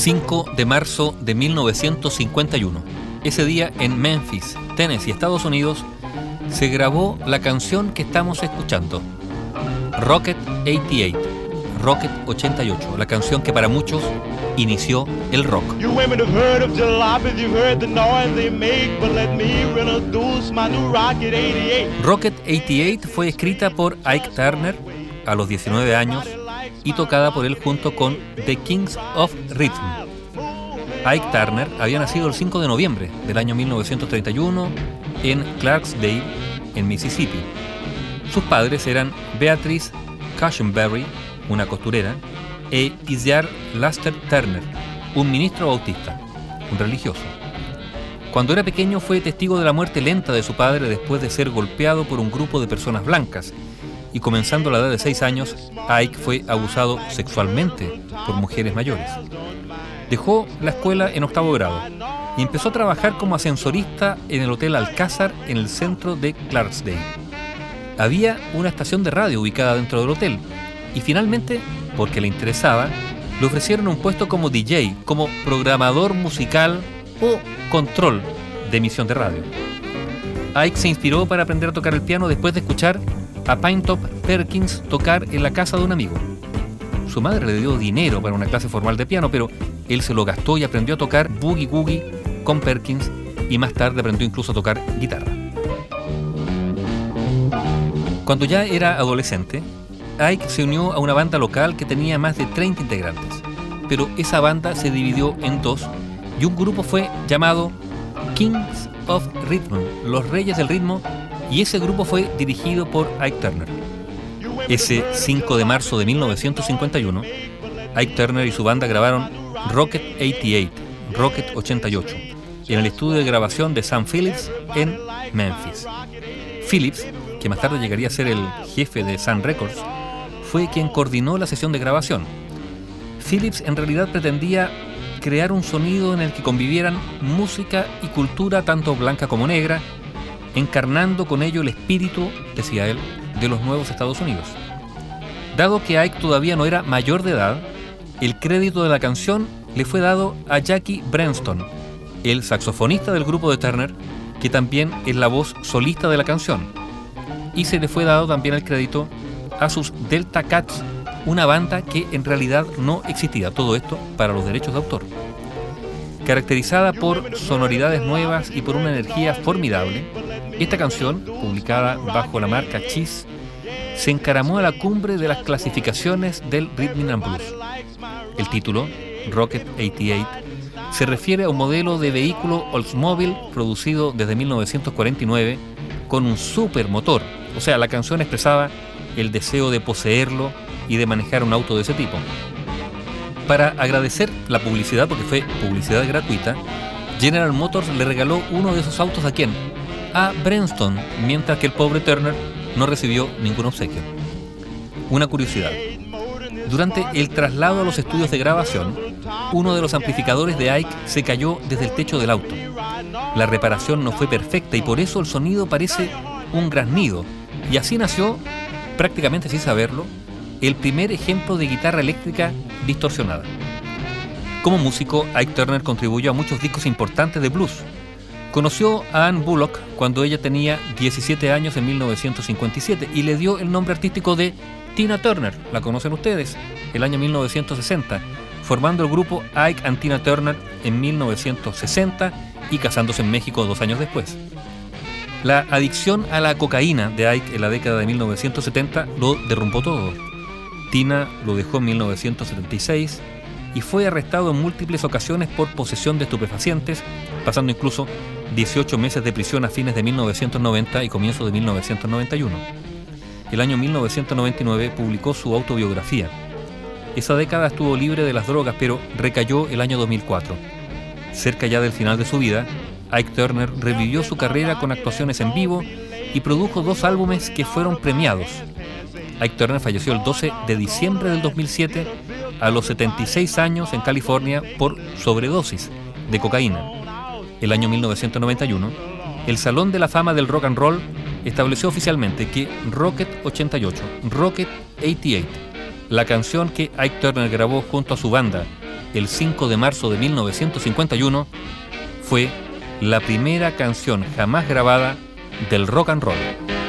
5 de marzo de 1951. Ese día en Memphis, Tennessee, Estados Unidos, se grabó la canción que estamos escuchando, Rocket 88, Rocket 88, la canción que para muchos inició el rock. Rocket 88 fue escrita por Ike Turner a los 19 años y tocada por él junto con The Kings of Rhythm. Ike Turner había nacido el 5 de noviembre del año 1931 en Clarksdale, en Mississippi. Sus padres eran Beatrice Cushenberry, una costurera, e Isiar Laster Turner, un ministro bautista, un religioso. Cuando era pequeño fue testigo de la muerte lenta de su padre después de ser golpeado por un grupo de personas blancas y comenzando la edad de 6 años, Ike fue abusado sexualmente por mujeres mayores. Dejó la escuela en octavo grado y empezó a trabajar como ascensorista en el Hotel Alcázar en el centro de Clarksdale. Había una estación de radio ubicada dentro del hotel y finalmente, porque le interesaba, le ofrecieron un puesto como DJ, como programador musical o control de emisión de radio. Ike se inspiró para aprender a tocar el piano después de escuchar a Top Perkins tocar en la casa de un amigo. Su madre le dio dinero para una clase formal de piano, pero él se lo gastó y aprendió a tocar boogie woogie con Perkins y más tarde aprendió incluso a tocar guitarra. Cuando ya era adolescente, Ike se unió a una banda local que tenía más de 30 integrantes, pero esa banda se dividió en dos y un grupo fue llamado Kings of Rhythm, los Reyes del Ritmo, y ese grupo fue dirigido por Ike Turner. Ese 5 de marzo de 1951, Ike Turner y su banda grabaron Rocket 88, Rocket 88, en el estudio de grabación de Sam Phillips en Memphis. Phillips, que más tarde llegaría a ser el jefe de Sun Records, fue quien coordinó la sesión de grabación. Phillips en realidad pretendía crear un sonido en el que convivieran música y cultura tanto blanca como negra, encarnando con ello el espíritu, decía él, de los nuevos Estados Unidos. Dado que Ike todavía no era mayor de edad, el crédito de la canción le fue dado a Jackie Brenston, el saxofonista del grupo de Turner, que también es la voz solista de la canción. Y se le fue dado también el crédito a sus Delta Cats, una banda que en realidad no existía. Todo esto para los derechos de autor. Caracterizada por sonoridades nuevas y por una energía formidable, esta canción, publicada bajo la marca Cheese, se encaramó a la cumbre de las clasificaciones del Rhythm and Blues. El título, Rocket 88, se refiere a un modelo de vehículo Oldsmobile producido desde 1949 con un supermotor. O sea, la canción expresaba el deseo de poseerlo y de manejar un auto de ese tipo. Para agradecer la publicidad, porque fue publicidad gratuita, General Motors le regaló uno de esos autos a quién? A Brenston, mientras que el pobre Turner no recibió ningún obsequio. Una curiosidad. Durante el traslado a los estudios de grabación, uno de los amplificadores de Ike se cayó desde el techo del auto. La reparación no fue perfecta y por eso el sonido parece un graznido. Y así nació, prácticamente sin saberlo, el primer ejemplo de guitarra eléctrica distorsionada. Como músico, Ike Turner contribuyó a muchos discos importantes de blues, Conoció a Anne Bullock cuando ella tenía 17 años en 1957 y le dio el nombre artístico de Tina Turner, la conocen ustedes, el año 1960, formando el grupo Ike and Tina Turner en 1960 y casándose en México dos años después. La adicción a la cocaína de Ike en la década de 1970 lo derrumbó todo. Tina lo dejó en 1976 y fue arrestado en múltiples ocasiones por posesión de estupefacientes, pasando incluso 18 meses de prisión a fines de 1990 y comienzos de 1991. El año 1999 publicó su autobiografía. Esa década estuvo libre de las drogas, pero recayó el año 2004. Cerca ya del final de su vida, Ike Turner revivió su carrera con actuaciones en vivo y produjo dos álbumes que fueron premiados. Ike Turner falleció el 12 de diciembre del 2007 a los 76 años en California por sobredosis de cocaína el año 1991, el Salón de la Fama del Rock and Roll estableció oficialmente que Rocket 88, Rocket 88, la canción que Ike Turner grabó junto a su banda el 5 de marzo de 1951, fue la primera canción jamás grabada del rock and roll.